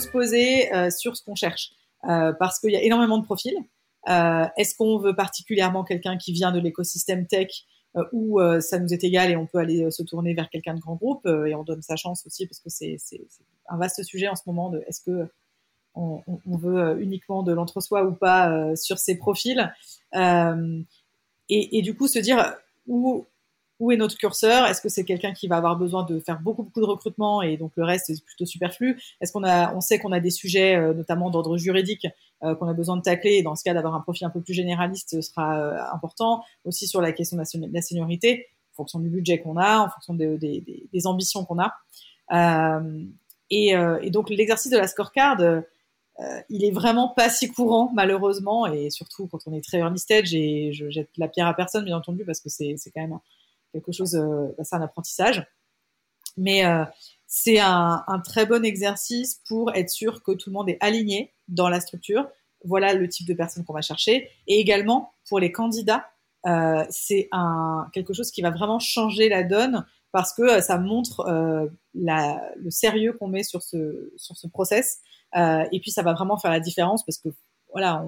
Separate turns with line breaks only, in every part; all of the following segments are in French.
Se poser euh, sur ce qu'on cherche euh, parce qu'il y a énormément de profils. Euh, est-ce qu'on veut particulièrement quelqu'un qui vient de l'écosystème tech ou ça nous est égal et on peut aller se tourner vers quelqu'un de grand groupe et on donne sa chance aussi parce que c'est un vaste sujet en ce moment de est-ce que on, veut uniquement de l'entre-soi ou pas sur ces profils et, et, du coup se dire où où est notre curseur? Est-ce que c'est quelqu'un qui va avoir besoin de faire beaucoup beaucoup de recrutement et donc le reste est plutôt superflu? Est-ce qu'on a, on sait qu'on a des sujets euh, notamment d'ordre juridique euh, qu'on a besoin de tacler dans ce cas d'avoir un profil un peu plus généraliste sera euh, important. Aussi sur la question de la seniorité, en fonction du budget qu'on a, en fonction des ambitions qu'on a. Et, donc l'exercice de la scorecard. il est vraiment pas si courant malheureusement et surtout quand on est très early stage et je jette la pierre à personne bien entendu parce que c'est quand même quelque chose, euh, bah, c'est un apprentissage. Mais euh, c'est un, très bon exercice pour être sûr que tout le monde est aligné dans la structure. Voilà le type de personne qu'on va chercher. Et également, pour les candidats, euh, c'est un, quelque chose qui va vraiment changer la donne parce que ça montre le sérieux qu'on met sur ce, sur ce process. et puis, ça va vraiment faire la différence parce que, voilà,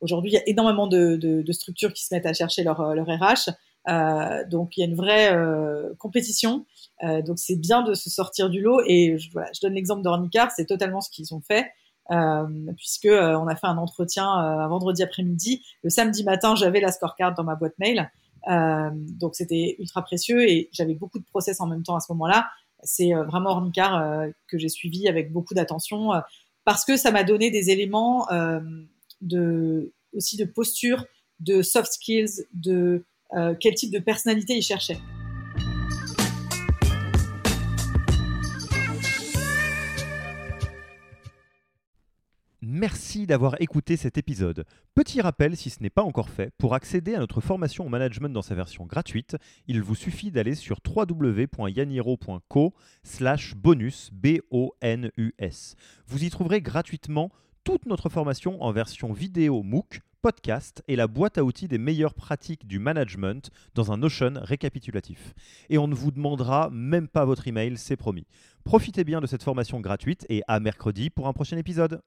aujourd'hui, il y a énormément de, structures qui se mettent à chercher leur, leur RH. Euh, donc il y a une vraie euh, compétition. Euh, donc c'est bien de se sortir du lot. Et je, voilà, je donne l'exemple d'Ornicar, c'est totalement ce qu'ils ont fait. Euh, puisque on a fait un entretien un vendredi après-midi. Le samedi matin, j'avais la scorecard dans ma boîte mail. donc c'était ultra précieux et j'avais beaucoup de process en même temps à ce moment-là. C'est vraiment Ornicar que j'ai suivi avec beaucoup d'attention parce que ça m'a donné des éléments de aussi de posture, de soft skills, de euh, quel type de personnalité il cherchait.
Merci d'avoir écouté cet épisode. Petit rappel, si ce n'est pas encore fait, pour accéder à notre formation au management dans sa version gratuite, il vous suffit d'aller sur www.yaniro.co slash bonus, B-O-N-U-S. Vous y trouverez gratuitement toute notre formation en version vidéo MOOC, podcast et la boîte à outils des meilleures pratiques du management dans un Notion récapitulatif. Et on ne vous demandera même pas votre email, c'est promis. Profitez bien de cette formation gratuite et à mercredi pour un prochain épisode.